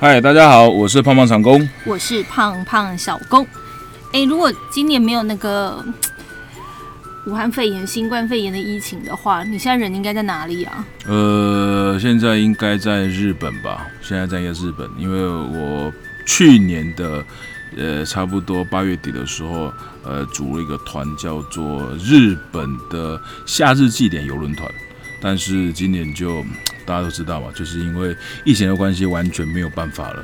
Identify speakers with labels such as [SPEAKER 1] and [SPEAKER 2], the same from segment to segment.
[SPEAKER 1] 嗨，大家好，我是胖胖长工。
[SPEAKER 2] 我是胖胖小工。哎、如果今年没有那个嗯武汉肺炎、新冠肺炎的疫情的话，你现在人应该在哪里啊？
[SPEAKER 1] 呃，现在应该在日本吧？现在在一个日本，因为我去年的呃差不多八月底的时候，呃组了一个团，叫做日本的夏日祭典游轮团。但是今年就 大家都知道嘛，就是因为疫情的关系，完全没有办法了。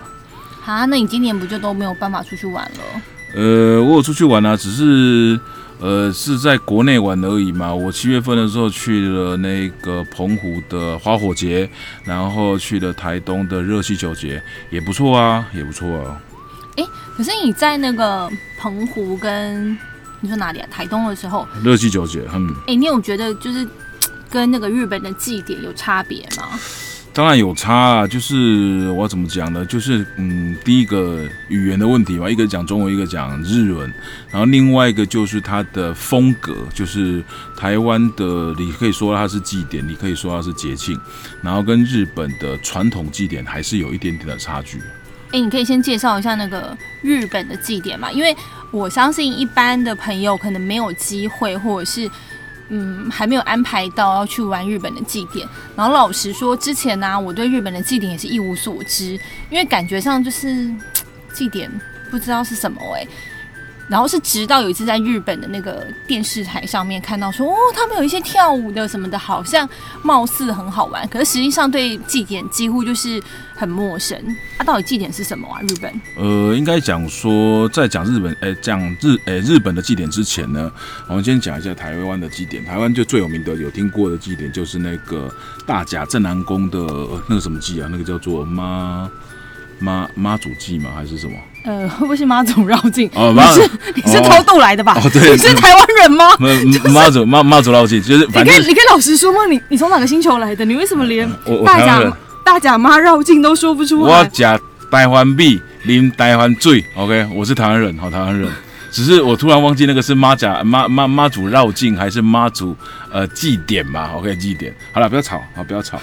[SPEAKER 2] 啊，那你今年不就都没有办法出去玩了？
[SPEAKER 1] 呃，我有出去玩啊，只是呃是在国内玩而已嘛。我七月份的时候去了那个澎湖的花火节，然后去了台东的热气球节，也不错啊，也不错啊。
[SPEAKER 2] 可是你在那个澎湖跟你说哪里啊？台东的时候，
[SPEAKER 1] 热气球节，嗯，
[SPEAKER 2] 哎、你有觉得就是跟那个日本的祭典有差别吗？
[SPEAKER 1] 当然有差啊。就是我怎么讲呢？就是嗯，第一个语言的问题嘛，一个讲中文，一个讲日文，然后另外一个就是它的风格，就是台湾的，你可以说它是祭典，你可以说它是节庆，然后跟日本的传统祭典还是有一点点的差距。
[SPEAKER 2] 哎、你可以先介绍一下那个日本的祭典嘛，因为我相信一般的朋友可能没有机会，或者是嗯还没有安排到要去玩日本的祭典。然后老实说，之前呢、我对日本的祭典也是一无所知，因为感觉上就是 祭典不知道是什么哎、然后是直到有一次在日本的那个电视台上面看到说，哦，他们有一些跳舞的什么的，好像貌似很好玩，可是实际上对祭典几乎就是很陌生。啊，到底祭典是什么啊？日本？
[SPEAKER 1] 呃，应该讲说，在讲日本，诶、讲日，诶、日本的祭典之前呢，我们先讲一下台湾的祭典。台湾就最有名的，有听过的祭典就是那个大甲镇南宫的、那个什么祭啊，那个叫做妈妈妈祖祭吗？还是什么？
[SPEAKER 2] 呃，会不会是妈祖绕境？
[SPEAKER 1] 哦妈
[SPEAKER 2] 你是你是偷渡来的吧？
[SPEAKER 1] 哦对
[SPEAKER 2] 你是台湾人吗？
[SPEAKER 1] 妈妈祖妈妈祖绕境，就是
[SPEAKER 2] 你可以你可以老实说吗？你你从哪个星球来的？你为什么连
[SPEAKER 1] 我我
[SPEAKER 2] 大甲大甲妈绕境都说不出
[SPEAKER 1] 我
[SPEAKER 2] 来？
[SPEAKER 1] 假台湾币，啉台湾醉。OK，我是台湾人，好台湾人。只是我突然忘记那个是妈甲妈妈妈祖绕境还是妈祖呃祭典吧？OK，祭典。好了，不要吵，好不要吵。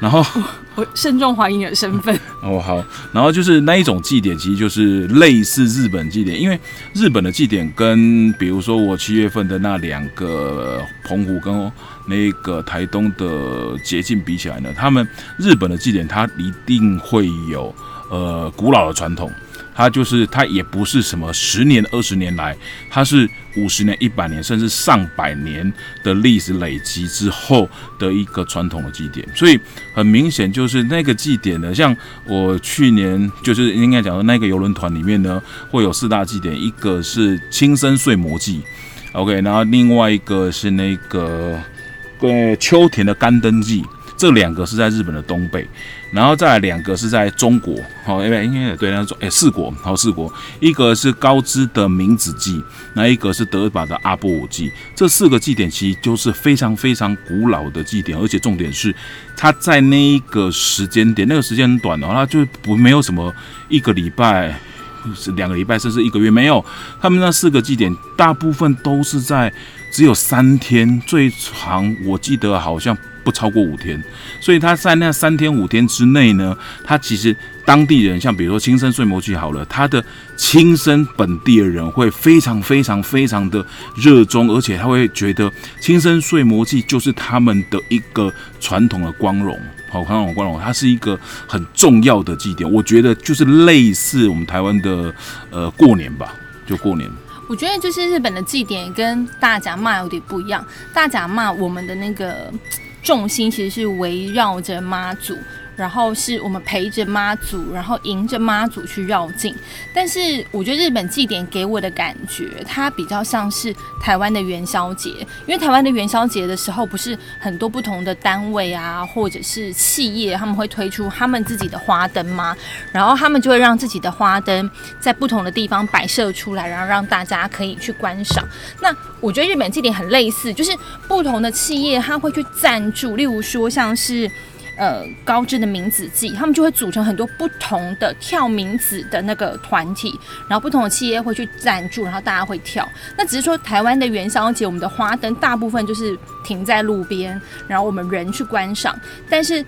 [SPEAKER 1] 然后
[SPEAKER 2] 我慎重怀疑你的身份。
[SPEAKER 1] 哦好，然后就是那一种祭典，其实就是类似日本祭典，因为日本的祭典跟比如说我七月份的那两个澎湖跟那个台东的捷径比起来呢，他们日本的祭典它一定会有呃古老的传统。它就是它也不是什么十年、二十年来，它是五十年、一百年，甚至上百年的历史累积之后的一个传统的祭典。所以很明显就是那个祭典呢，像我去年就是应该讲的那个游轮团里面呢，会有四大祭典，一个是青生睡魔祭，OK，然后另外一个是那个呃秋田的干灯祭。这两个是在日本的东北，然后再来两个是在中国，好、因为应该对，那中哎四国，好四国，一个是高知的明子祭，那一个是德法的阿波舞祭，这四个祭典其实就是非常非常古老的祭典，而且重点是它在那一个时间点，那个时间很短哦，它就不没有什么一个礼拜。是两个礼拜，甚至一个月没有。他们那四个祭典，大部分都是在只有三天，最长我记得好像不超过五天。所以他在那三天五天之内呢，他其实当地人，像比如说亲生睡魔祭好了，他的亲生本地的人会非常非常非常的热衷，而且他会觉得亲生睡魔祭就是他们的一个传统的光荣。好，传统光荣，它是一个很重要的祭典。我觉得就是类似我们台湾的呃过年吧，就过年。
[SPEAKER 2] 我觉得就是日本的祭典跟大甲骂有点不一样。大甲骂我们的那个重心其实是围绕着妈祖，然后是我们陪着妈祖，然后迎着妈祖去绕境。但是我觉得日本祭典给我的感觉，它比较像是台湾的元宵节，因为台湾的元宵节的时候，不是很多不同的单位啊，或者是企业，他们会推出他们自己的花灯吗？然后他们就会让自己的花灯在不同的地方摆设出来，然后让大家可以去观赏。那我觉得日本祭典很类似，就是不同的企业它会去赞助，例如说像是。呃，高知的名子祭，他们就会组成很多不同的跳名子的那个团体，然后不同的企业会去赞助，然后大家会跳。那只是说台湾的元宵节，我们的花灯大部分就是停在路边，然后我们人去观赏。但是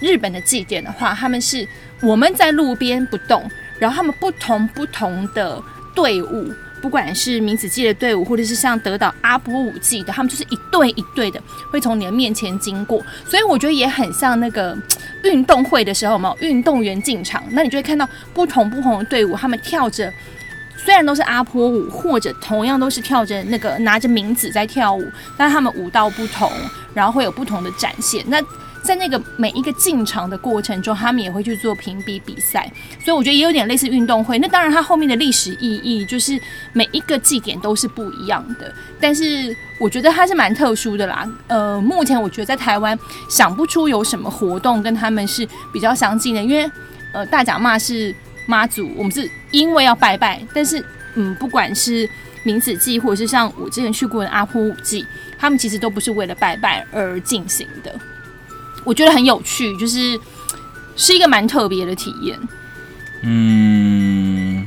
[SPEAKER 2] 日本的祭典的话，他们是我们在路边不动，然后他们不同不同的队伍，不管是明子祭的队伍，或者是像德岛阿波舞祭的，他们就是一队一队的会从你的面前经过，所以我觉得也很像那个运动会的时候，有没有运动员进场，那你就会看到不同不同的队伍，他们跳着。虽然都是阿婆舞，或者同样都是跳着那个拿着名字在跳舞，但他们舞蹈不同，然后会有不同的展现。那在那个每一个进场的过程中，他们也会去做评比比赛，所以我觉得也有点类似运动会。那当然，它后面的历史意义就是每一个祭典都是不一样的，但是我觉得它是蛮特殊的啦。呃，目前我觉得在台湾想不出有什么活动跟他们是比较相近的，因为呃大甲妈是。妈祖，我们是因为要拜拜，但是，嗯，不管是明子祭，或者是像我之前去过的阿婆舞祭，他们其实都不是为了拜拜而进行的。我觉得很有趣，就是是一个蛮特别的体验。
[SPEAKER 1] 嗯，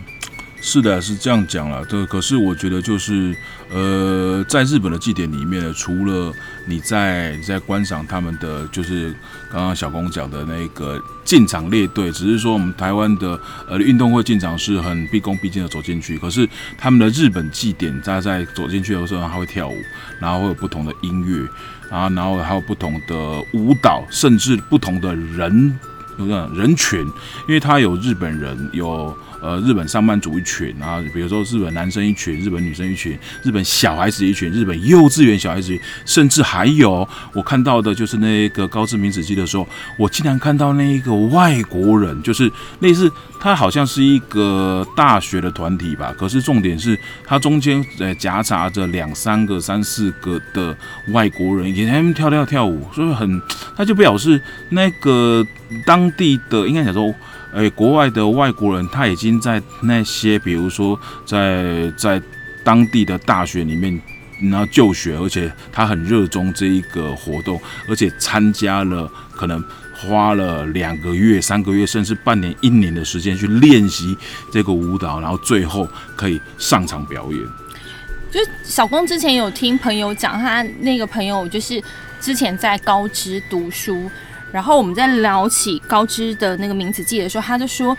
[SPEAKER 1] 是的，是这样讲了。对，可是我觉得就是。呃，在日本的祭典里面，除了你在在观赏他们的，就是刚刚小公讲的那个进场列队，只是说我们台湾的呃运动会进场是很毕恭毕敬的走进去，可是他们的日本祭典，大家在走进去的时候，他会跳舞，然后会有不同的音乐，啊然后还有不同的舞蹈，甚至不同的人，有个人群，因为他有日本人有。呃，日本上班族一群，然后比如说日本男生一群，日本女生一群，日本小孩子一群，日本幼稚园小孩子，甚至还有我看到的就是那个高知名子记的时候，我竟然看到那一个外国人，就是类似他好像是一个大学的团体吧，可是重点是他中间呃夹杂着两三个、三四个的外国人，也他们跳跳跳舞，所以很他就表示那个当当地的应该讲说。诶，国外的外国人他已经在那些，比如说在在当地的大学里面，然后就学，而且他很热衷这一个活动，而且参加了，可能花了两个月、三个月，甚至半年、一年的时间去练习这个舞蹈，然后最后可以上场表演。
[SPEAKER 2] 就小光之前有听朋友讲，他那个朋友就是之前在高知读书。然后我们在聊起高知的那个名字祭的时候，他就说，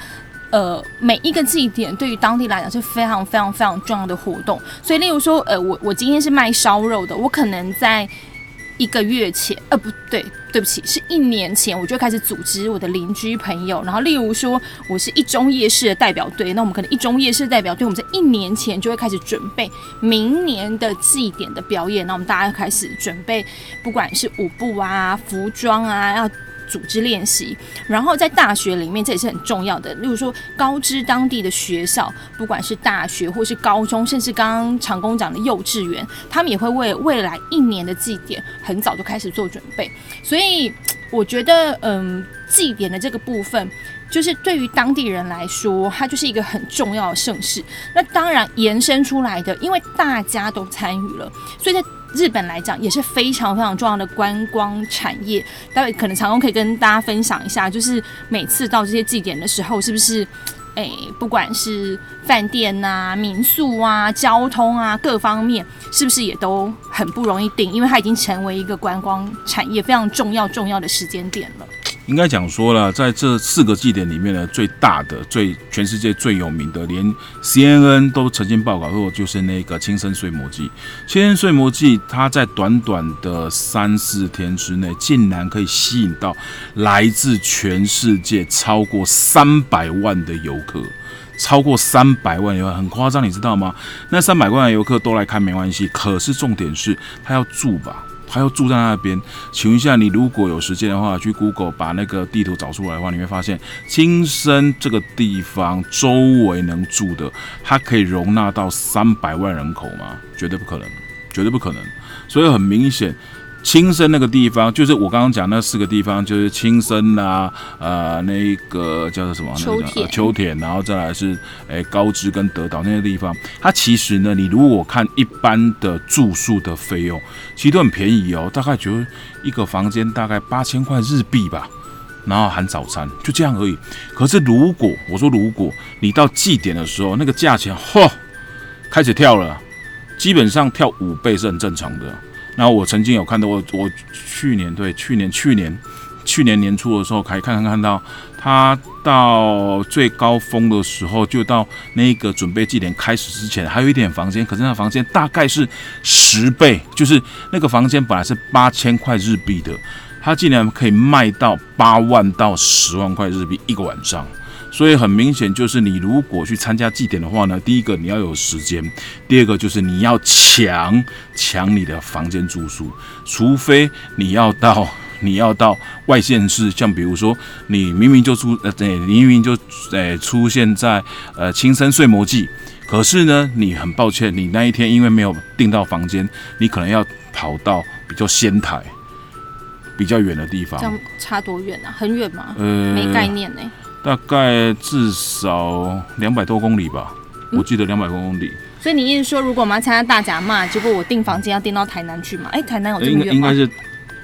[SPEAKER 2] 呃，每一个祭典对于当地来讲是非常非常非常重要的活动。所以，例如说，呃，我我今天是卖烧肉的，我可能在一个月前，呃，不对，对不起，是一年前，我就开始组织我的邻居朋友。然后，例如说，我是一中夜市的代表队，那我们可能一中夜市代表队，我们在一年前就会开始准备明年的祭典的表演。那我们大家开始准备，不管是舞步啊、服装啊，要。组织练习，然后在大学里面，这也是很重要的。例如说，高知当地的学校，不管是大学或是高中，甚至刚刚长工讲的幼稚园，他们也会为未来一年的祭典很早就开始做准备。所以，我觉得，嗯，祭典的这个部分，就是对于当地人来说，它就是一个很重要的盛事。那当然延伸出来的，因为大家都参与了，所以在日本来讲也是非常非常重要的观光产业，待会可能长工可以跟大家分享一下，就是每次到这些祭典的时候，是不是，诶，不管是饭店呐、民宿啊、交通啊各方面，是不是也都很不容易定？因为它已经成为一个观光产业非常重要重要的时间点了。
[SPEAKER 1] 应该讲说了，在这四个祭典里面呢，最大的、最全世界最有名的，连 CNN 都曾经报告过，就是那个青森睡魔祭。青森睡魔祭，它在短短的三四天之内，竟然可以吸引到来自全世界超过三百万的游客，超过三百万游客，很夸张，你知道吗？那三百万的游客都来看没关系，可是重点是他要住吧。他要住在那边，请问一下，你如果有时间的话，去 Google 把那个地图找出来的话，你会发现青森这个地方周围能住的，它可以容纳到三百万人口吗？绝对不可能，绝对不可能。所以很明显。青森那个地方，就是我刚刚讲那四个地方，就是青森啊，呃，那个叫做什么？
[SPEAKER 2] 秋田。
[SPEAKER 1] 秋田，然后再来是诶高知跟德岛那些地方。它其实呢，你如果看一般的住宿的费用，其实都很便宜哦，大概就一个房间大概八千块日币吧，然后含早餐，就这样而已。可是如果我说如果你到祭典的时候，那个价钱嚯开始跳了，基本上跳五倍是很正常的。然后我曾经有看到，我我去年对去年去年去年年初的时候，可以看看看到它到最高峰的时候，就到那个准备祭典开始之前，还有一点房间，可是那房间大概是十倍，就是那个房间本来是八千块日币的，它竟然可以卖到八万到十万块日币一个晚上。所以很明显，就是你如果去参加祭典的话呢，第一个你要有时间，第二个就是你要抢抢你的房间住宿，除非你要到你要到外县市，像比如说你明明就出呃对，你明明就呃出现在呃青森睡魔祭，可是呢你很抱歉，你那一天因为没有订到房间，你可能要跑到比较仙台比较远的地方
[SPEAKER 2] 这，样差多远啊？很远吗？
[SPEAKER 1] 呃，
[SPEAKER 2] 没概念呢、
[SPEAKER 1] 大概至少两百多公里吧，
[SPEAKER 2] 嗯
[SPEAKER 1] 我记得两百多公里，
[SPEAKER 2] 所以你意思说，如果我们要参加大甲嘛，结果我订房间要订到台南去嘛？哎、台南有这
[SPEAKER 1] 应
[SPEAKER 2] 么远吗？
[SPEAKER 1] 该应该是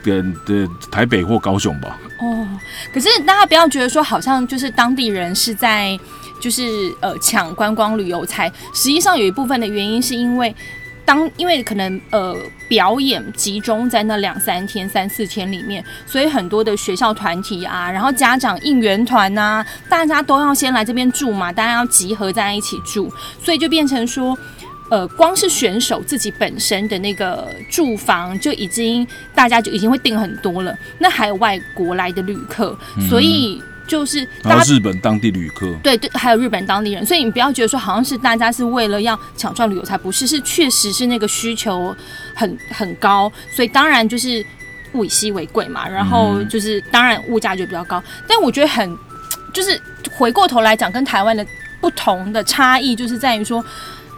[SPEAKER 1] 跟的台北或高雄吧。
[SPEAKER 2] 哦，可是大家不要觉得说，好像就是当地人是在就是呃抢观光旅游财，实际上有一部分的原因是因为。当因为可能呃表演集中在那两三天、三四天里面，所以很多的学校团体啊，然后家长应援团呐，大家都要先来这边住嘛，大家要集合在一起住，所以就变成说，呃，光是选手自己本身的那个住房就已经大家就已经会订很多了，那还有外国来的旅客，所以就是
[SPEAKER 1] 然后。日本当地旅客，
[SPEAKER 2] 对对，还有日本当地人，所以你不要觉得说好像是大家是为了要抢赚旅游才不是，是确实是那个需求很很高，所以当然就是物以稀为贵嘛，然后就是当然物价就比较高，但我觉得很就是回过头来讲，跟台湾的不同的差异就是在于说。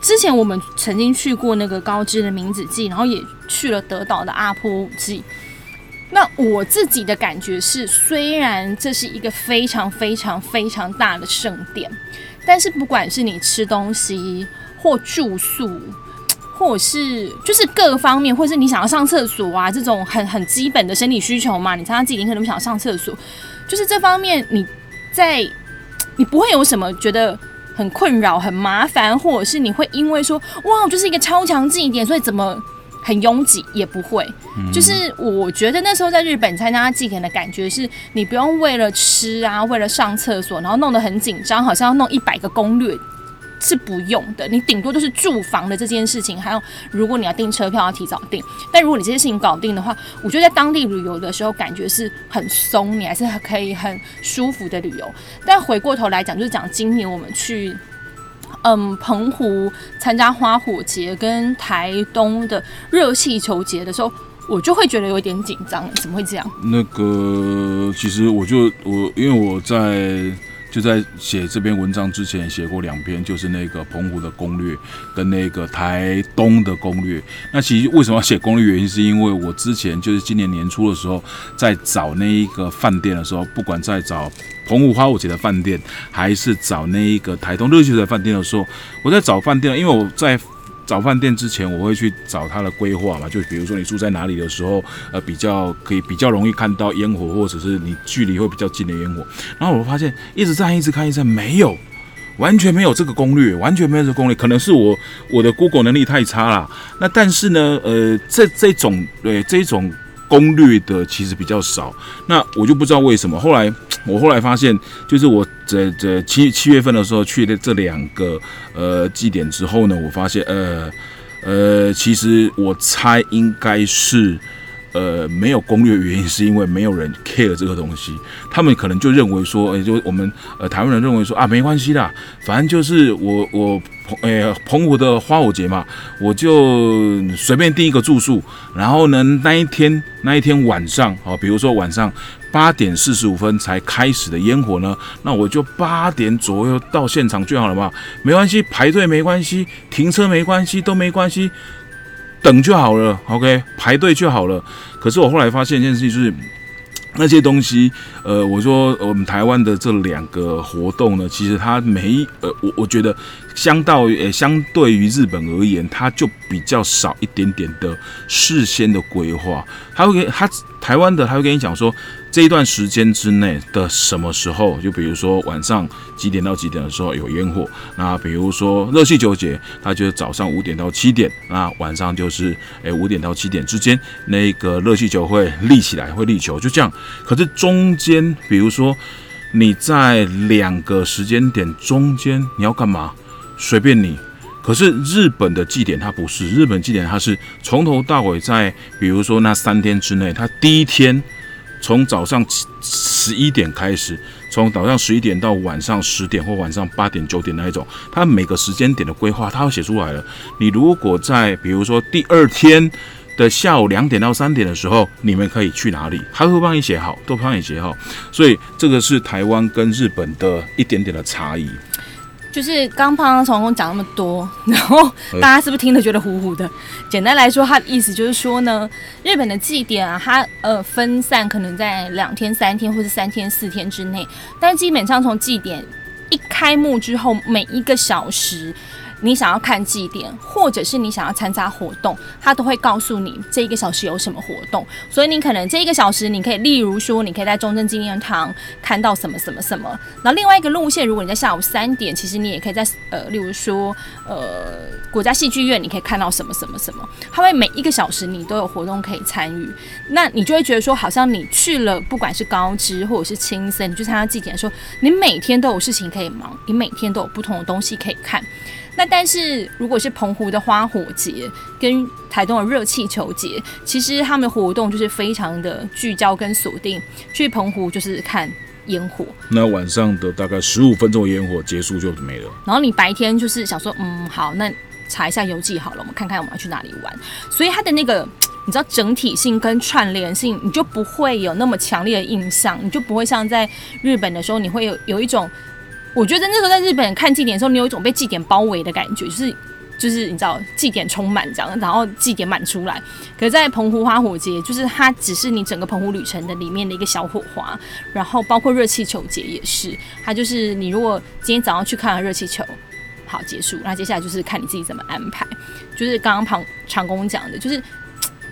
[SPEAKER 2] 之前我们曾经去过那个高知的明子祭，然后也去了德岛的阿波舞祭。那我自己的感觉是，虽然这是一个非常非常非常大的圣殿，但是不管是你吃东西或住宿，或者是就是各方面，或是你想要上厕所啊，这种很很基本的生理需求嘛，你常常自己可能想上厕所，就是这方面你在你不会有什么觉得很困扰、很麻烦，或者是你会因为说哇，就是一个超强祭典，所以怎么很拥挤也不会。就是我觉得那时候在日本参加祭典的感觉是，你不用为了吃啊，为了上厕所，然后弄得很紧张，好像要弄一百个攻略。是不用的，你顶多就是住房的这件事情，还有如果你要订车票要提早订。但如果你这些事情搞定的话，我觉得在当地旅游的时候感觉是很松，你还是可以很舒服的旅游。但回过头来讲，就是讲今年我们去。嗯，澎湖参加花火节跟台东的热气球节的时候，我就会觉得有点紧张，怎么会这样？
[SPEAKER 1] 那个其实我就我因为我在就在写这篇文章之前写过两篇，就是那个澎湖的攻略跟那个台东的攻略。那其实为什么要写攻略？原因是因为我之前就是今年年初的时候，在找那一个饭店的时候，不管在找澎湖花火节的饭店，还是找那一个台东热气球的饭店的时候，我在找饭店，因为我在。找饭店之前，我会去找他的规划嘛，就比如说你住在哪里的时候，呃，比较可以比较容易看到烟火，或者是你距离会比较近的烟火。然后我发现一直站一直看，一直看没有，完全没有这个攻略，完全没有这个攻略，可能是我我的 Google 能力太差了。那但是呢，呃，这这种对这种攻略的其实比较少，那我就不知道为什么。后来 我后来发现，就是我这这七七月份的时候去的这两个呃祭典之后呢，我发现呃呃，其实我猜应该是。呃，没有攻略，原因是因为没有人 care 这个东西，他们可能就认为说，诶、就我们呃台湾人认为说啊，没关系啦，反正就是我我澎诶、澎湖的花火节嘛，我就随便订一个住宿，然后呢那一天那一天晚上哦，比如说晚上八点四十五分才开始的烟火呢，那我就八点左右到现场就好了嘛，没关系，排队没关系，停车没关系，都没关系。等就好了，OK，排队就好了。可是我后来发现一件事情，就是那些东西，呃，我说我们台湾的这两个活动呢，其实它没，呃，我我觉得相到于呃相对于日本而言，它就比较少一点点的事先的规划。它会给它台湾的他会跟你讲说，这一段时间之内的什么时候，就比如说晚上几点到几点的时候有烟火，那比如说热气球节，它就是早上五点到七点，那晚上就是诶五点到七点之间，那个热气球会立起来，会立球，就这样。可是中间，比如说你在两个时间点中间你要干嘛，随便你。可是日本的祭典它不是，日本祭典它是从头到尾在，比如说那三天之内，它第一天从早上十一点开始，从早上十一点到晚上十点或晚上八点九点那一种，它每个时间点的规划它都写出来了。你如果在比如说第二天的下午两点到三点的时候，你们可以去哪里，他会帮你写好，都帮你写好。所以这个是台湾跟日本的一点点的差异。
[SPEAKER 2] 就是刚刚刚从讲那么多，然后大家是不是听得觉得糊糊的？简单来说，他的意思就是说呢，日本的祭典啊，它呃分散可能在两天、三天或是三天、四天之内，但基本上从祭典一开幕之后，每一个小时。你想要看祭典，或者是你想要参加活动，他都会告诉你这一个小时有什么活动。所以你可能这一个小时，你可以例如说，你可以在中正纪念堂看到什么什么什么。然后另外一个路线，如果你在下午三点，其实你也可以在呃，例如说呃，国家戏剧院，你可以看到什么什么什么。他会每一个小时你都有活动可以参与，那你就会觉得说，好像你去了，不管是高知或者是青森，你去参加祭典的时候，你每天都有事情可以忙，你每天都有不同的东西可以看。那但是如果是澎湖的花火节跟台东的热气球节，其实他们的活动就是非常的聚焦跟锁定。去澎湖就是看烟火，
[SPEAKER 1] 那晚上的大概十五分钟烟火结束就没了。
[SPEAKER 2] 然后你白天就是想说，嗯，好，那查一下游记好了，我们看看我们要去哪里玩。所以它的那个你知道整体性跟串联性，你就不会有那么强烈的印象，你就不会像在日本的时候，你会有有一种。我觉得那时候在日本看祭典的时候，你有一种被祭典包围的感觉，就是就是你知道祭典充满这样，然后祭典满出来。可是在澎湖花火节，就是它只是你整个澎湖旅程的里面的一个小火花，然后包括热气球节也是，它就是你如果今天早上去看了热气球，好结束，那接下来就是看你自己怎么安排。就是刚刚庞长工讲的，就是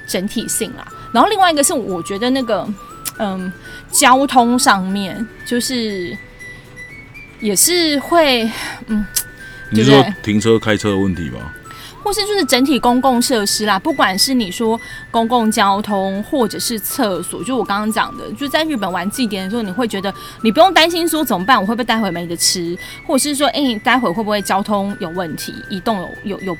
[SPEAKER 2] 整体性啦。然后另外一个是我觉得那个嗯交通上面就是。也是会，嗯，
[SPEAKER 1] 你说停车开车的问题吧？
[SPEAKER 2] 或是就是整体公共设施啦，不管是你说公共交通，或者是厕所，就我刚刚讲的，就在日本玩祭典的时候，你会觉得你不用担心说怎么办，我会不会待会没得吃，或者是说，哎，待会会不会交通有问题，移动有有有，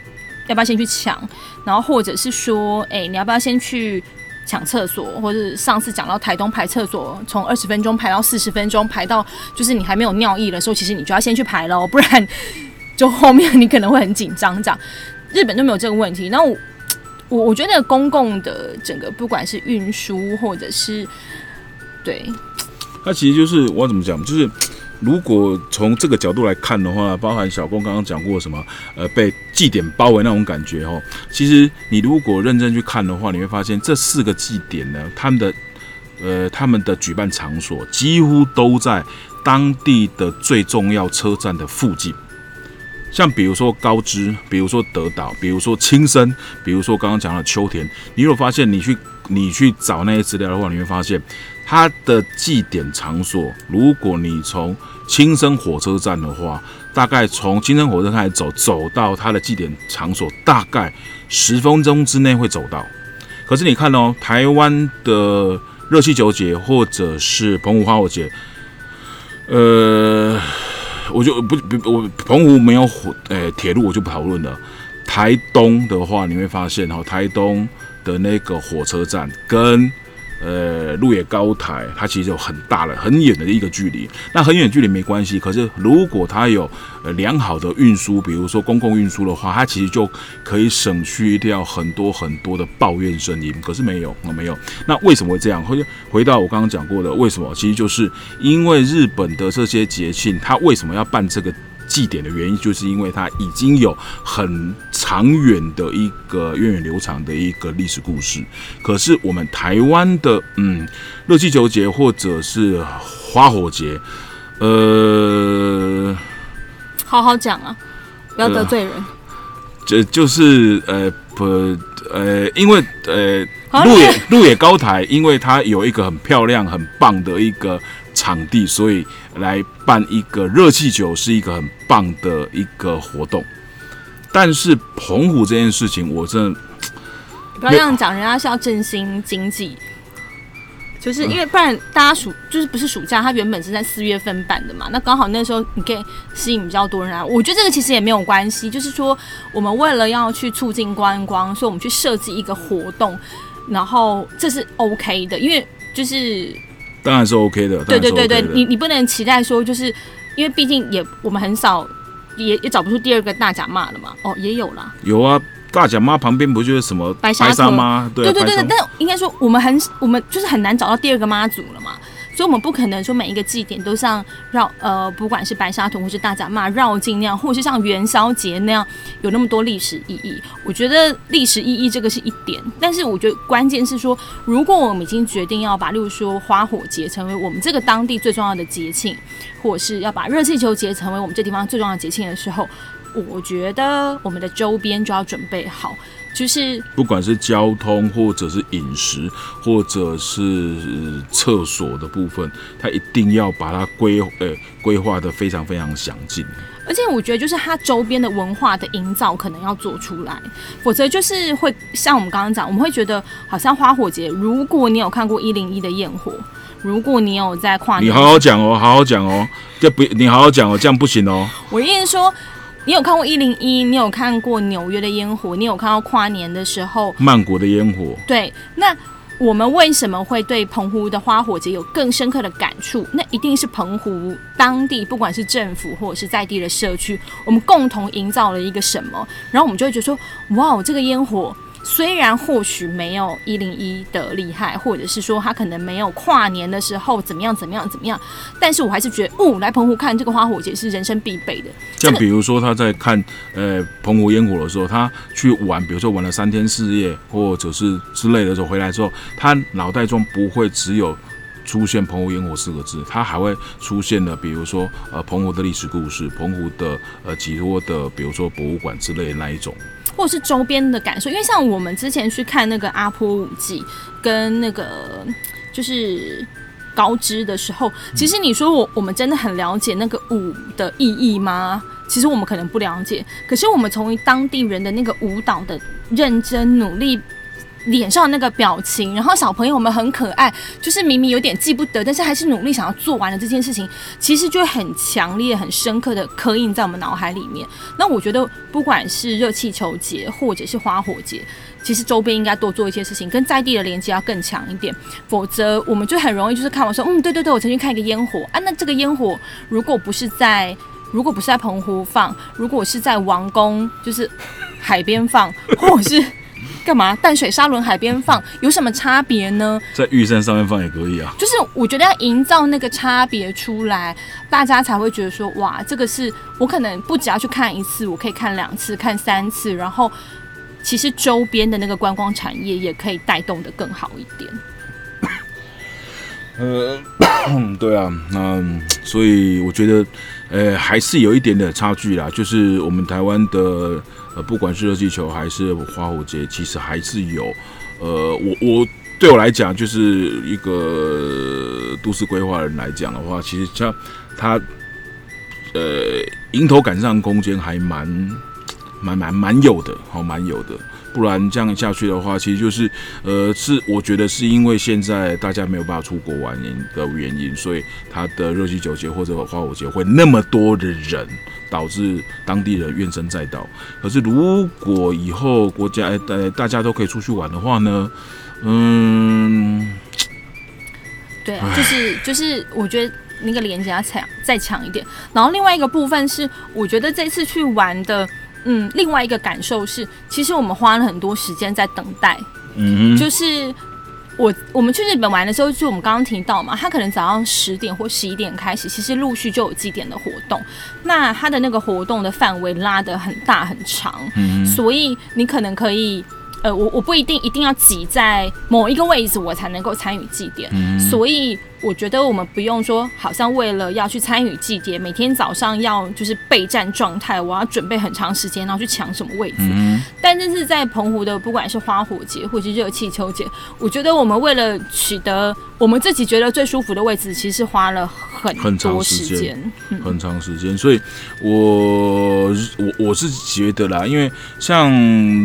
[SPEAKER 2] 要不要先去抢？然后或者是说，哎，你要不要先去？抢厕所，或者上次讲到台东排厕所，从二十分钟排到四十分钟，排到就是你还没有尿意的时候，其实你就要先去排喽，不然就后面你可能会很紧张。这样日本就没有这个问题。那我我我觉得公共的整个不管是运输或者是对，
[SPEAKER 1] 它其实就是我怎么讲，就是。如果从这个角度来看的话，包含小公刚刚讲过什么，呃，被祭典包围那种感觉哦。其实你如果认真去看的话，你会发现这四个祭典呢，他们的呃他们的举办场所几乎都在当地的最重要车站的附近。像比如说高知，比如说德岛，比如说青森，比如说刚刚讲的秋田，你如果发现你去你去找那些资料的话，你会发现它的祭典场所，如果你从青森火车站的话，大概从青森火车站走，走到它的祭典场所，大概十分钟之内会走到。可是你看哦，台湾的热气球节或者是澎湖花火节，呃，我就不不我澎湖没有火，诶，铁路我就不讨论了。台东的话，你会发现哈，台东的那个火车站跟呃，鹿野高台，它其实有很大的、很远的一个距离。那很远距离没关系，可是如果它有呃良好的运输，比如说公共运输的话，它其实就可以省去掉很多很多的抱怨声音。可是没有，我没有。那为什么会这样？回回到我刚刚讲过的，为什么？其实就是因为日本的这些节庆，它为什么要办这个？祭典的原因，就是因为它已经有很长远的一个源远流长的一个历史故事。可是我们台湾的，嗯，热气球节或者是花火节，呃，
[SPEAKER 2] 好好讲啊，不要得罪人。
[SPEAKER 1] 这就是呃不呃，因为呃，
[SPEAKER 2] 好
[SPEAKER 1] 鹿野鹿野高台，因为它有一个很漂亮、很棒的一个场地，所以来办一个热气球是一个很棒的一个活动。但是澎湖这件事情，我真的
[SPEAKER 2] 不要这样讲，人家是要振兴经济，就是因为不然大家暑就是不是暑假，它原本是在四月份办的嘛，那刚好那时候你可以吸引比较多人来。我觉得这个其实也没有关系，就是说我们为了要去促进观光，所以我们去设计一个活动，然后这是 OK 的，因为就是
[SPEAKER 1] 当然是 OK 的。
[SPEAKER 2] 对对对对，你你不能期待说就是因为毕竟也我们很少也也找不出第二个大甲骂了嘛，哦也有啦。
[SPEAKER 1] 有啊，大甲妈旁边不就是什么
[SPEAKER 2] 白沙屯
[SPEAKER 1] 妈？对
[SPEAKER 2] 对对对，但应该说我们很我们就是很难找到第二个妈祖了嘛，所以我们不可能说每一个祭典都像绕呃，不管是白沙屯或是大甲骂绕境那样，或是像元宵节那样有那么多历史意义。我觉得历史意义这个是一点，但是我觉得关键是说，如果我们已经决定要把，例如说花火节成为我们这个当地最重要的节庆，或是要把热气球节成为我们这地方最重要的节庆的时候，我觉得我们的周边就要准备好，就是
[SPEAKER 1] 不管是交通，或者是饮食，或者是呃厕所的部分，它一定要把它规呃规划的非常非常详尽。
[SPEAKER 2] 而且我觉得，就是它周边的文化的营造可能要做出来，否则就是会像我们刚刚讲，我们会觉得好像花火节，如果你有看过一零一的焰火，如果你有在跨年，
[SPEAKER 1] 你好好讲哦，好好讲哦，这不你好好讲哦，这样不行哦。
[SPEAKER 2] 我意思说，你有看过一零一，你有看过纽约的烟火，你有看到跨年的时候，
[SPEAKER 1] 曼谷的烟火，
[SPEAKER 2] 对，那我们为什么会对澎湖的花火节有更深刻的感触？那一定是澎湖当地，不管是政府或者是在地的社区，我们共同营造了一个什么，然后我们就会觉得说，哇，这个烟火。虽然或许没有一零一的厉害，或者是说他可能没有跨年的时候怎么样怎么样怎么样，但是我还是觉得，哦，来澎湖看这个花火节是人生必备的。
[SPEAKER 1] 像比如说他在看呃澎湖烟火的时候，他去玩，比如说玩了三天四夜，或者是之类的时候回来之后，他脑袋中不会只有出现澎湖烟火四个字，它还会出现了，比如说呃澎湖的历史故事，澎湖的呃几多的，比如说博物馆之类的那一种。
[SPEAKER 2] 或是周边的感受，因为像我们之前去看那个阿波舞季跟那个就是高知的时候，其实你说我我们真的很了解那个舞的意义吗？其实我们可能不了解，可是我们从当地人的那个舞蹈的认真努力。脸上的那个表情，然后小朋友们很可爱，就是明明有点记不得，但是还是努力想要做完了这件事情，其实就很强烈、很深刻的刻印在我们脑海里面。那我觉得，不管是热气球节或者是花火节，其实周边应该多做一些事情，跟在地的连接要更强一点，否则我们就很容易就是看完说，嗯，对对对，我曾经看一个烟火啊，那这个烟火如果不是在如果不是在澎湖放，如果是在王宫，就是海边放，或者是干嘛淡水沙轮海边放，有什么差别呢？
[SPEAKER 1] 在玉山上面放也可以啊。
[SPEAKER 2] 就是我觉得要营造那个差别出来，大家才会觉得说，哇，这个是我可能不只要去看一次，我可以看两次、看三次，然后其实周边的那个观光产业也可以带动的更好一点。
[SPEAKER 1] 呃，对啊，那所以我觉得，呃，还是有一点点差距啦。就是我们台湾的，呃，不管是热气球还是花火节，其实还是有，呃，我我对我来讲，就是一个都市规划人来讲的话，其实像它，呃，迎头赶上空间还蛮蛮蛮蛮有的，好，蛮有的。不然这样下去的话，其实就是，呃，是我觉得是因为现在大家没有办法出国玩的原因，所以它的热气球节或者花火节会那么多的人，导致当地人怨声载道。可是如果以后国家呃大家都可以出去玩的话呢，嗯，
[SPEAKER 2] 对啊，就是就是，我觉得那个连接要强再强一点。然后另外一个部分是，我觉得这次去玩的，嗯，另外一个感受是，其实我们花了很多时间在等待，
[SPEAKER 1] 嗯，
[SPEAKER 2] 就是我我们去日本玩的时候，就我们刚刚提到嘛，他可能早上十点或十一点开始，其实陆续就有祭典的活动。那他的那个活动的范围拉得很大很长，
[SPEAKER 1] 嗯，
[SPEAKER 2] 所以你可能可以。呃，我我不一定一定要挤在某一个位置，我才能够参与祭典。
[SPEAKER 1] 嗯
[SPEAKER 2] 所以我觉得我们不用说，好像为了要去参与祭典，每天早上要就是备战状态，我要准备很长时间，然后去抢什么位置。
[SPEAKER 1] 嗯
[SPEAKER 2] 但这是在澎湖的，不管是花火节或是热气球节，我觉得我们为了取得我们自己觉得最舒服的位置，其实花了很
[SPEAKER 1] 很长
[SPEAKER 2] 多
[SPEAKER 1] 时间
[SPEAKER 2] 时间。嗯
[SPEAKER 1] 很长时间，所以我我我是觉得啦，因为像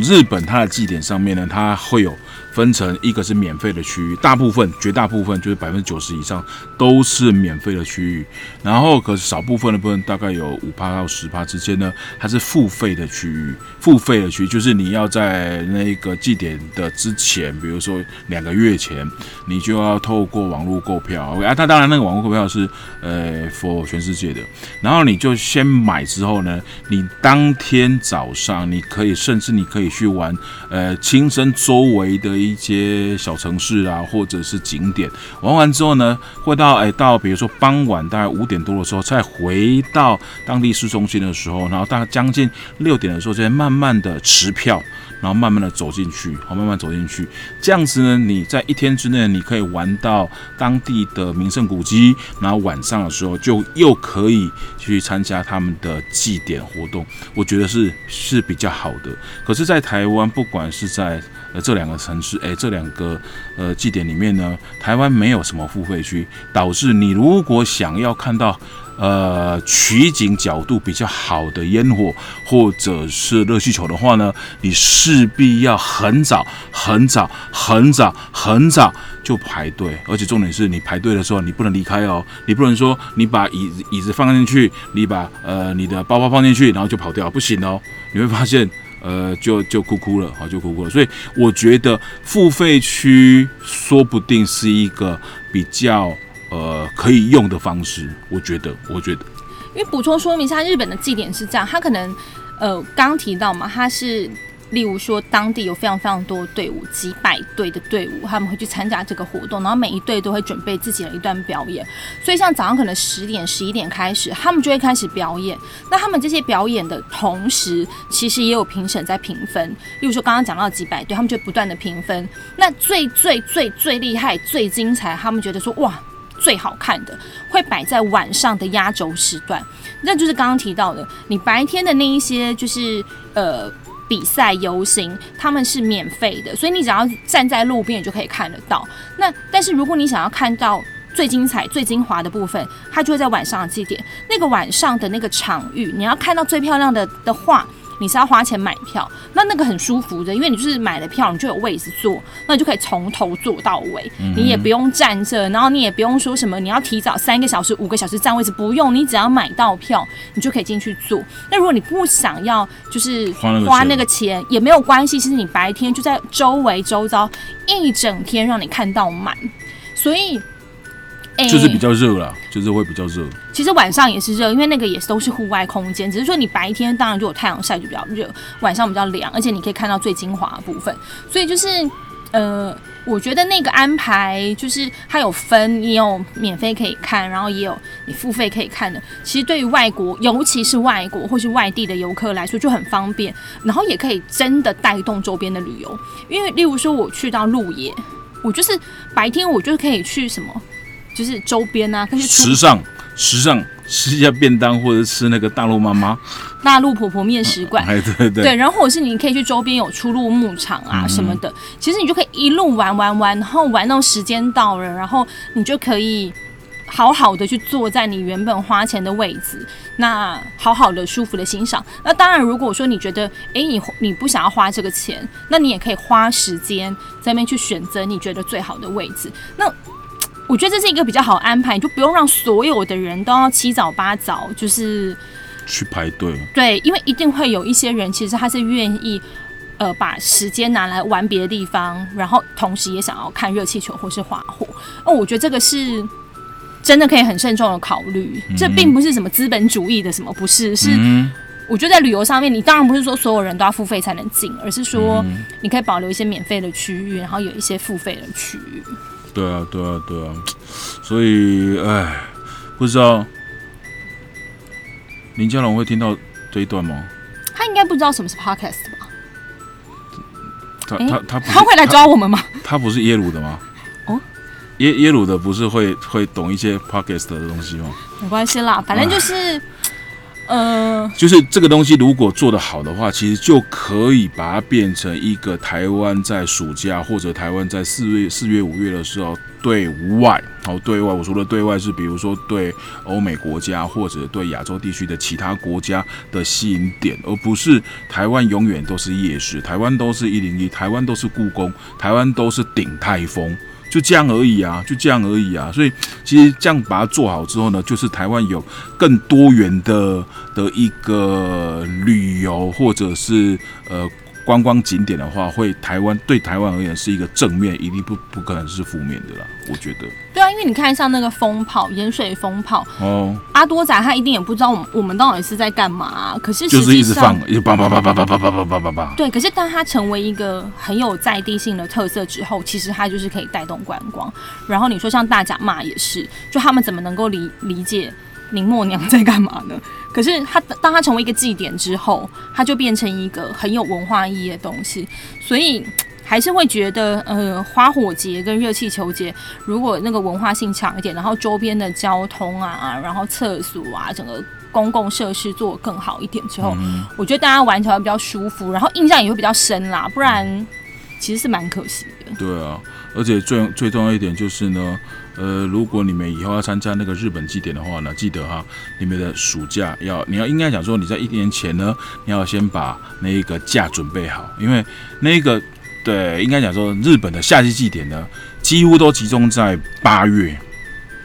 [SPEAKER 1] 日本它的祭典上面呢，它会有分成一个是免费的区域，大部分绝大部分就是百分之九十以上都是免费的区域，然后可是少部分的部分大概有五趴到十趴之间呢，它是付费的区域，付费的区域就是你要在那个祭典的之前，比如说两个月前，你就要透过网络购票啊，它当然那个网络购票是呃 for 全世界的，然后你就先买之后呢，你当天早上你可以甚至你可以去玩呃亲身周围的一些小城市啊，或者是景点，玩完之后呢，会到哎到比如说傍晚大概五点多的时候，再回到当地市中心的时候，然后大概将近六点的时候，再慢慢的持票。然后慢慢的走进去，好，慢慢走进去，这样子呢，你在一天之内，你可以玩到当地的名胜古迹，然后晚上的时候就又可以去参加他们的祭典活动，我觉得是是比较好的。可是，在台湾，不管是在这两个城市，诶，这两个呃祭典里面呢，台湾没有什么付费区，导致你如果想要看到。呃，取景角度比较好的烟火或者是热气球的话呢，你势必要很早、很早、很早、很早就排队，而且重点是你排队的时候你不能离开哦，你不能说你把椅子椅子放进去，你把呃你的包包放进去，然后就跑掉，不行哦，你会发现。呃，就就哭哭了，好，就哭哭了。所以我觉得付费区说不定是一个比较呃可以用的方式。我觉得，我觉得，
[SPEAKER 2] 因为补充说明一下，日本的祭典是这样，他可能呃刚提到嘛，他是例如说当地有非常非常多队伍，几百队的队伍，他们会去参加这个活动，然后每一队都会准备自己的一段表演。所以像早上可能十点、十一点开始，他们就会开始表演。那他们这些表演的同时，其实也有评审在评分。例如说刚刚讲到几百队，他们就不断的评分。那最最最最厉害、最精彩，他们觉得说哇。最好看的会摆在晚上的压轴时段，那就是刚刚提到的，你白天的那一些就是呃比赛游行，他们是免费的，所以你只要站在路边，你就可以看得到。那但是如果你想要看到最精彩、最精华的部分，它就会在晚上的祭典，那个晚上的那个场域，你要看到最漂亮的的话。你是要花钱买票，那那个很舒服的，因为你就是买了票，你就有位置坐，那你就可以从头坐到尾，你也不用站着，然后你也不用说什么你要提早三个小时、五个小时占位置，不用，你只要买到票，你就可以进去坐。那如果你不想要，就是
[SPEAKER 1] 花那个钱
[SPEAKER 2] 花那个钱也没有关系，其实你白天就在周围周遭一整天让你看到满，所以。诶
[SPEAKER 1] 就是比较热啦，就是会比较热。
[SPEAKER 2] 其实晚上也是热，因为那个也是都是户外空间，只是说你白天当然就有太阳晒就比较热，晚上比较凉，而且你可以看到最精华的部分。所以就是呃，我觉得那个安排就是它有分，你有免费可以看，然后也有你付费可以看的。其实对于外国，尤其是外国或是外地的游客来说就很方便，然后也可以真的带动周边的旅游。因为例如说我去到鹿野，我就是白天我就可以去什么。就是周边啊，可以去出
[SPEAKER 1] 时尚，时尚吃一下便当，或者吃那个大陆妈妈，
[SPEAKER 2] 大陆婆婆面食馆，
[SPEAKER 1] 哎，对对。
[SPEAKER 2] 对，然后或者是你可以去周边有出入牧场啊什么的，其实你就可以一路玩玩玩，然后玩到时间到了，然后你就可以好好的去坐在你原本花钱的位置，那好好的舒服的欣赏。那当然，如果说你觉得，诶，你你不想要花这个钱，那你也可以花时间在那边去选择你觉得最好的位置。那我觉得这是一个比较好安排，你就不用让所有的人都要七早八早，就是
[SPEAKER 1] 去排队。
[SPEAKER 2] 对，因为一定会有一些人，其实他是愿意，呃，把时间拿来玩别的地方，然后同时也想要看热气球或是滑火。哦，我觉得这个是真的可以很慎重的考虑。这并不是什么资本主义的什么，不是，是
[SPEAKER 1] 嗯，
[SPEAKER 2] 我觉得在旅游上面，你当然不是说所有人都要付费才能进，而是说
[SPEAKER 1] 嗯
[SPEAKER 2] 你可以保留一些免费的区域，然后有一些付费的区域。
[SPEAKER 1] 对啊，对啊，对啊，所以，哎，不知道林家龙会听到这一段吗？
[SPEAKER 2] 他应该不知道什么是 podcast 吧？
[SPEAKER 1] 他他他
[SPEAKER 2] 他会来抓我们吗？
[SPEAKER 1] 他不是耶鲁的吗？哦耶耶鲁的不是会会懂一些 podcast 的东西吗？
[SPEAKER 2] 没关系啦，反正就是，嗯，
[SPEAKER 1] 就是这个东西如果做得好的话，其实就可以把它变成一个台湾在暑假或者台湾在四月、四月、五月的时候对外，哦，对外，我说的对外是比如说对欧美国家或者对亚洲地区的其他国家的吸引点，而不是台湾永远都是夜市，台湾都是一零一，台湾都是故宫，台湾都是鼎泰丰。就这样而已啊，就这样而已啊。所以其实这样把它做好之后呢，就是台湾有更多元的的一个旅游或者是呃观光景点的话，会台湾对台湾而言是一个正面，一定不不可能是负面的啦。我觉得
[SPEAKER 2] 对啊，因为你看像那个风炮，盐水风炮，
[SPEAKER 1] 哦，
[SPEAKER 2] 阿多仔他一定也不知道我们我们到底是在干嘛啊、可是
[SPEAKER 1] 就是一直放，一直叭叭叭叭叭叭叭叭叭叭叭。
[SPEAKER 2] 对，可是当它成为一个很有在地性的特色之后，其实它就是可以带动观光。然后你说像大甲骂也是，就他们怎么能够理理解林默娘在干嘛呢？可是它当它成为一个祭典之后，它就变成一个很有文化意义的东西，所以。还是会觉得，呃，花火节跟热气球节，如果那个文化性强一点，然后周边的交通啊，然后厕所啊，整个公共设施做得更好一点之后，我觉得大家玩起来比较舒服，然后印象也会比较深啦。不然其实是蛮可惜的。
[SPEAKER 1] 对啊，而且最最重要一点就是呢，呃，如果你们以后要参加那个日本祭典的话呢，记得哈，你们的暑假要你要应该讲说你在一年前呢，你要先把那个假准备好，因为那个对，应该讲说日本的夏季祭典呢，几乎都集中在八月，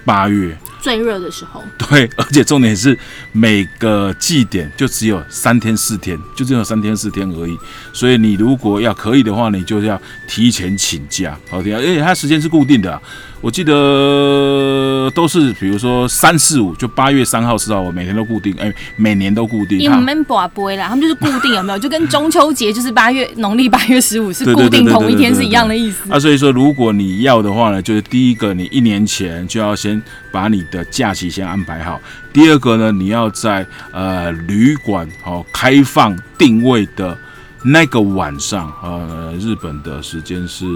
[SPEAKER 1] 八月。
[SPEAKER 2] 最热的时候，
[SPEAKER 1] 对，而且重点是每个祭典就只有三天四天，就只有三天四天而已。所以你如果要可以的话，你就要提前请假，好听，而且它时间是固定的啊、我记得都是比如说三四五，就八月三号、四号，我每天都固定，哎，每年都固定。它
[SPEAKER 2] 你们不不会啦，他们就是固定，有没有？就跟中秋节就是八月农历八月十五是固定同一天是一样的意思。
[SPEAKER 1] 啊，所以说如果你要的话呢，就是第一个，你一年前就要先把你的假期先安排好；第二个呢，你要在呃旅馆哦开放定位的那个晚上，呃，日本的时间是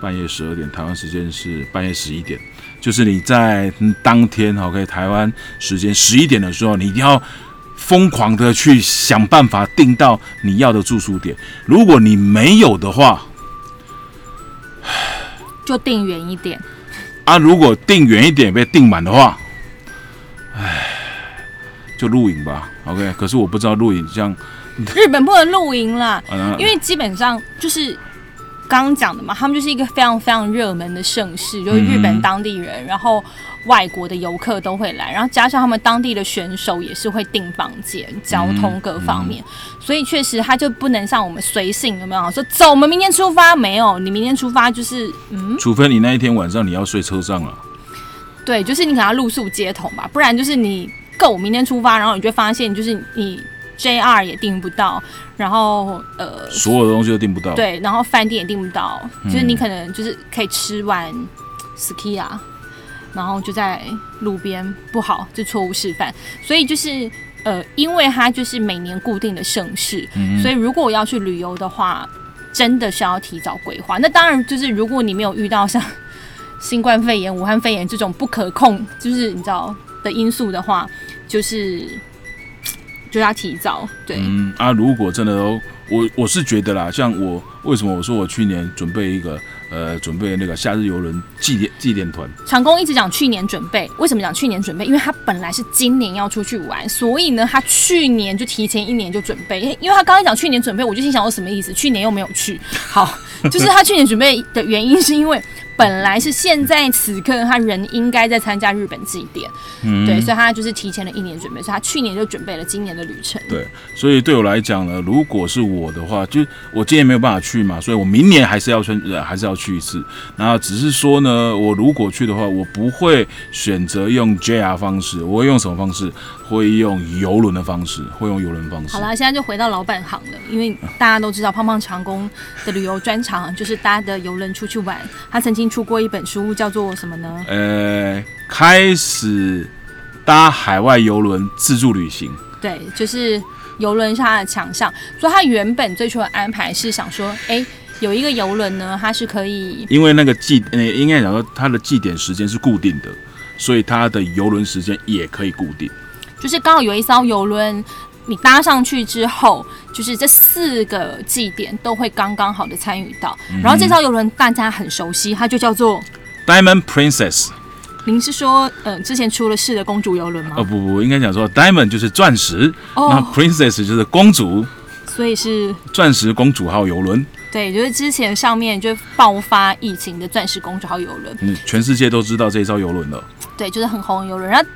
[SPEAKER 1] 半夜十二点，台湾时间是半夜十一点，就是你在嗯当天，OK，台湾时间十一点的时候，你一定要。疯狂的去想办法订到你要的住宿点，如果你没有的话，
[SPEAKER 2] 就定远一点。
[SPEAKER 1] 啊，如果订远一点被订满的话，唉，就露营吧。OK，可是我不知道露营像，
[SPEAKER 2] 日本不能露营啦，
[SPEAKER 1] 呃，
[SPEAKER 2] 因为基本上就是刚刚讲的嘛，他们就是一个非常非常热门的盛事，就是日本当地人，然后外国的游客都会来，然后加上他们当地的选手也是会订房间、交通各方面，所以确实他就不能像我们随性有没有？说走，我们明天出发？没有，你明天出发就是嗯，
[SPEAKER 1] 除非你那一天晚上你要睡车上了，
[SPEAKER 2] 对，就是你可能要露宿街头吧，不然就是你够明天出发，然后你就会发现就是你 JR 也订不到，然后呃
[SPEAKER 1] 所有的东西都订不到。，
[SPEAKER 2] 对，然后饭店也订不到，就是你可能就是可以吃完 ski 啊，然后就在路边不好，这错误示范。所以就是呃，因为它就是每年固定的盛事，所以如果我要去旅游的话，真的是要提早规划。那当然就是如果你没有遇到像 新冠肺炎、武汉肺炎这种不可控，就是你知道的因素的话，就是就要提早对。
[SPEAKER 1] 嗯啊，如果真的都，我我是觉得啦，像我为什么我说我去年准备一个呃，准备那个夏日游轮祭奠祭奠团，
[SPEAKER 2] 长工一直讲去年准备，为什么讲去年准备？因为他本来是今年要出去玩，所以呢，他去年就提前一年就准备。因为他刚刚讲去年准备，我就心想我什么意思？去年又没有去，好，就是他去年准备的原因是因为本来是现在此刻他人应该在参加日本祭典，
[SPEAKER 1] 嗯，
[SPEAKER 2] 对，所以他就是提前了一年准备，所以他去年就准备了今年的旅程。
[SPEAKER 1] 对，所以对我来讲呢，如果是我的话，就我今年没有办法去嘛，所以我明年还是要去，呃还是要去一次。然后只是说呢，我如果去的话，我不会选择用 JR 方式，我会用什么方式？会用游轮的方式，会用游轮方式
[SPEAKER 2] 好。啦，现在就回到老本行了，因为大家都知道胖胖长工的旅游专长就是搭的游轮出去玩。他曾经出过一本书，叫做什么呢？
[SPEAKER 1] 呃，开始搭海外游轮自助旅行。
[SPEAKER 2] 对，就是游轮是他的强项，所以他原本最初的安排是想说，哎，有一个游轮呢，它是可以
[SPEAKER 1] 因为那个祭，呃，应该讲说它的祭典时间是固定的，所以它的游轮时间也可以固定。
[SPEAKER 2] 就是刚好有一艘游轮，你搭上去之后，就是这四个祭典都会刚刚好的参与到。然后这艘游轮大家很熟悉，它就叫做
[SPEAKER 1] ，Diamond Princess，
[SPEAKER 2] 您是说，呃，之前出了事的公主游轮吗？
[SPEAKER 1] 哦不不，应该讲说 Diamond 就是钻石，那
[SPEAKER 2] 哦
[SPEAKER 1] ，Princess 就是公主，
[SPEAKER 2] 所以是
[SPEAKER 1] 钻石公主号游轮。
[SPEAKER 2] 对，就是之前上面就爆发疫情的钻石公主号游轮，
[SPEAKER 1] 嗯，全世界都知道这一艘游轮了。
[SPEAKER 2] 对，就是很红的游轮。然后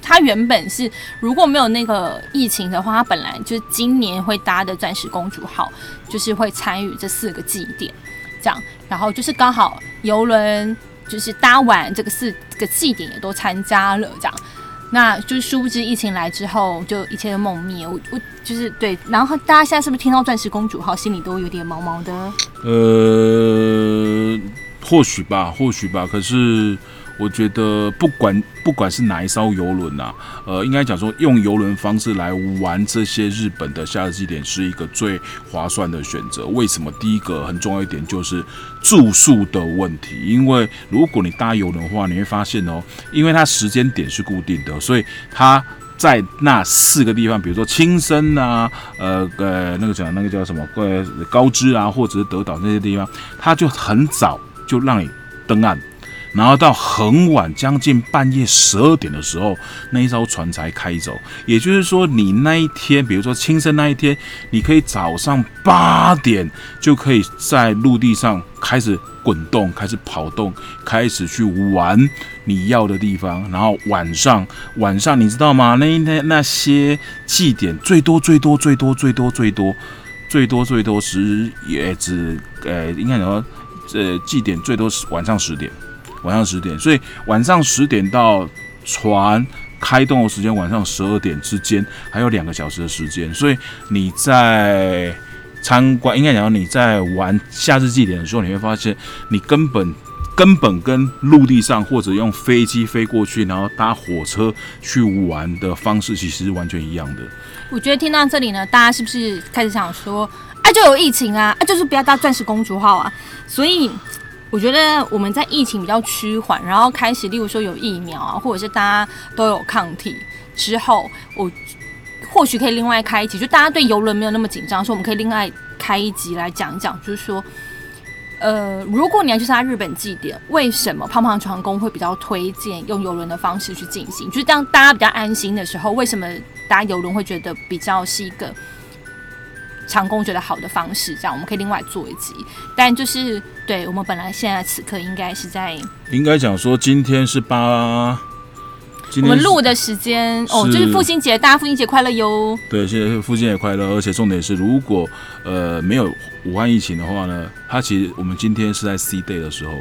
[SPEAKER 2] 它原本是如果没有那个疫情的话，它本来就是今年会搭的钻石公主号，就是会参与这四个祭典，这样。然后就是刚好游轮就是搭完这个四个祭典也都参加了，这样。那就是殊不知疫情来之后，就一切都梦灭。我我就是对，然后大家现在是不是听到钻石公主号，心里都有点毛毛的？
[SPEAKER 1] 呃，或许吧，或许吧。可是我觉得，不管不管是哪一艘游轮啊，呃，应该讲说用游轮方式来玩这些日本的夏日祭典是一个最划算的选择。为什么？第一个很重要一点就是住宿的问题，因为如果你搭游轮的话，你会发现哦，因为它时间点是固定的，所以它。在那四个地方，比如说青森啊，呃呃，那个讲那个叫什么，呃高知啊，或者是德岛那些地方，它就很早就让你登岸，然后到很晚，将近半夜十二点的时候，那一艘船才开走。也就是说，你那一天，比如说青森那一天，你可以早上八点就可以在陆地上开始滚动，开始跑动，开始去玩你要的地方。然后晚上，晚上你知道吗？那那那些祭典最多最多最多最多最多最多最多十也只呃，应该讲说，呃，祭典最多是晚上十点。晚上十点，所以晚上十点到船开动的时间，晚上十二点之间还有两个小时的时间，所以你在参观，应该讲你在玩夏日祭典的时候，你会发现你根本。根本跟陆地上或者用飞机飞过去，然后搭火车去玩的方式，其实是完全一样的。
[SPEAKER 2] 我觉得听到这里呢，大家是不是开始想说，啊，就有疫情啊，啊，就是不要搭钻石公主号啊？所以我觉得我们在疫情比较趋缓，然后开始，例如说有疫苗啊，或者是大家都有抗体之后，我或许可以另外开一集，就大家对游轮没有那么紧张，说我们可以另外开一集来讲一讲，就是说。呃，如果你要去参加日本祭典，为什么胖胖船工会比较推荐用游轮的方式去进行？就是当大家比较安心的时候，为什么搭游轮会觉得比较是一个长工觉得好的方式？这样我们可以另外做一集。但就是对我们本来现在此刻应该是在
[SPEAKER 1] 应该讲说，今天是八，今
[SPEAKER 2] 我
[SPEAKER 1] 天是
[SPEAKER 2] 们录的时间哦，就是父亲节，大家父亲节快乐哟！
[SPEAKER 1] 对，现在父亲节快乐，而且重点是，如果呃没有武汉疫情的话呢，它其实我们今天是在 C day 的时候，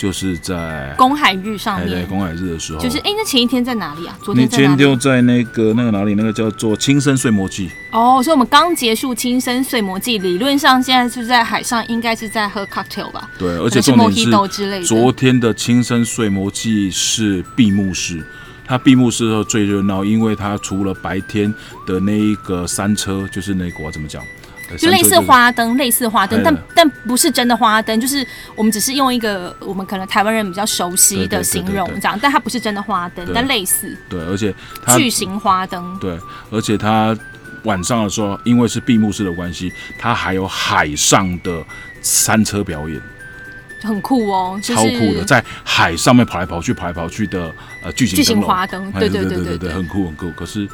[SPEAKER 1] 就是在
[SPEAKER 2] 公海日上面，
[SPEAKER 1] 哎对公海日的时候，
[SPEAKER 2] 就是哎，那前一天在哪里啊？昨天在哪里
[SPEAKER 1] 天就？在那个那个哪里，那个叫做青森碎魔祭，
[SPEAKER 2] 哦，所以我们刚结束亲生睡魔季，理论上现在是在海上，应该是在喝 cocktail 吧？
[SPEAKER 1] 对，而
[SPEAKER 2] 而
[SPEAKER 1] 且重点是
[SPEAKER 2] Mojito 之类的。
[SPEAKER 1] 昨天的青森碎魔祭是闭幕式。它闭幕式的时候最热闹，因为它除了白天的那一个山车，就是那个我怎么讲，呃
[SPEAKER 2] 就类似花灯，类似花灯，
[SPEAKER 1] 哎
[SPEAKER 2] 但但不是真的花灯，就是我们只是用一个我们可能台湾人比较熟悉的形容这样，但它不是真的花灯，但类似
[SPEAKER 1] 对，而且它
[SPEAKER 2] 巨型花灯。
[SPEAKER 1] 对，而且它晚上的时候，因为是闭幕式的关系，它还有海上的山车表演，
[SPEAKER 2] 很酷哦，就是
[SPEAKER 1] 超酷的，在海上面跑来跑去、跑来跑去的呃巨型
[SPEAKER 2] 巨型花灯，对对
[SPEAKER 1] 对对
[SPEAKER 2] 对，
[SPEAKER 1] 很酷很酷。可是，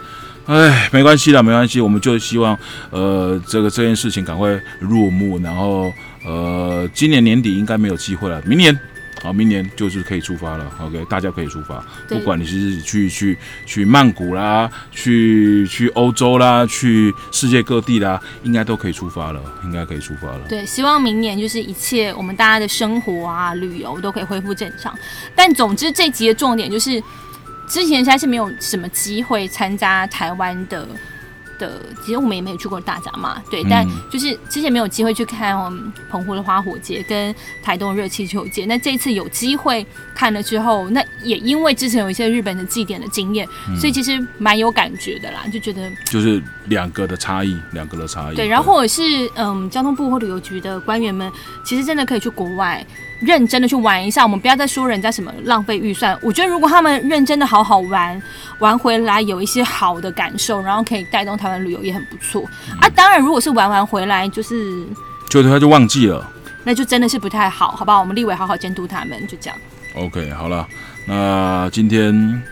[SPEAKER 1] 哎，没关系啦，没关系，我们就希望呃这个这件事情赶快落幕，然后呃今年年底应该没有机会了，明年。好，明年就是可以出发了。OK，大家可以出发，不管你是去去去曼谷啦，去去欧洲啦，去世界各地啦，应该都可以出发了，应该可以出发了。
[SPEAKER 2] 对，希望明年就是一切我们大家的生活啊、旅游都可以恢复正常。但总之这集的重点就是，之前实在是没有什么机会参加台湾的的，其实我们也没有去过大闸嘛，对，但就是之前没有机会去看我们澎湖的花火节跟台东热气球节，那这一次有机会看了之后，那也因为之前有一些日本的祭典的经验，所以其实蛮有感觉的啦，就觉得
[SPEAKER 1] 就是两个的差异，两个的差异。
[SPEAKER 2] 对，然后或者是嗯，交通部或旅游局的官员们，其实真的可以去国外。认真的去玩一下，我们不要再说人家什么浪费预算。我觉得如果他们认真的好好玩，玩回来有一些好的感受，然后可以带动台湾旅游也很不错啊。当然，如果是玩完回来就是
[SPEAKER 1] 就他就忘记了，
[SPEAKER 2] 那就真的是不太好，好不好？我们立委好好监督他们，就这样。
[SPEAKER 1] OK，好了，那今天。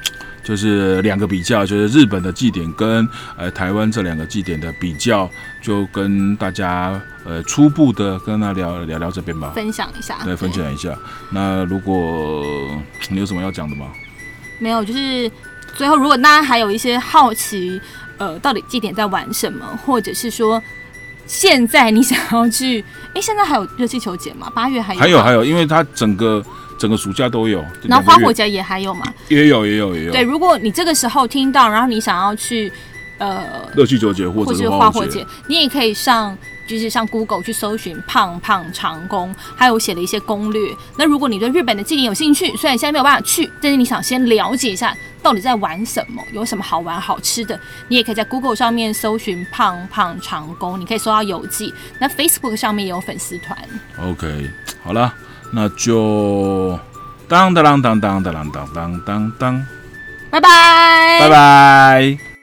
[SPEAKER 1] 就是两个比较，就是日本的祭典跟呃台湾这两个祭典的比较，就跟大家呃初步的跟他聊聊聊这边吧，
[SPEAKER 2] 分享一下，
[SPEAKER 1] 对，分享一下。那如果你有什么要讲的吗？
[SPEAKER 2] 没有，就是最后如果大家还有一些好奇，呃，到底祭典在玩什么，或者是说现在你想要去，哎，现在还有热气球节吗？八月还有？
[SPEAKER 1] 还有还有，因为它整个。整个暑假都有，
[SPEAKER 2] 然后花火节也还有嘛？
[SPEAKER 1] 也有，也有，也有。
[SPEAKER 2] 对，如果你这个时候听到，然后你想要去，呃，
[SPEAKER 1] 热气球节或者是花火节，
[SPEAKER 2] 你也可以上，就是上 Google 去搜寻胖胖长工，还有写了一些攻略。那如果你对日本的祭典有兴趣，虽然现在没有办法去，但是你想先了解一下到底在玩什么，有什么好玩好吃的，你也可以在 Google 上面搜寻胖胖长工，你可以搜到游记。那 Facebook 上面也有粉丝团。
[SPEAKER 1] OK，好了。那就当当当当当当当当当，
[SPEAKER 2] 拜拜，
[SPEAKER 1] 拜拜。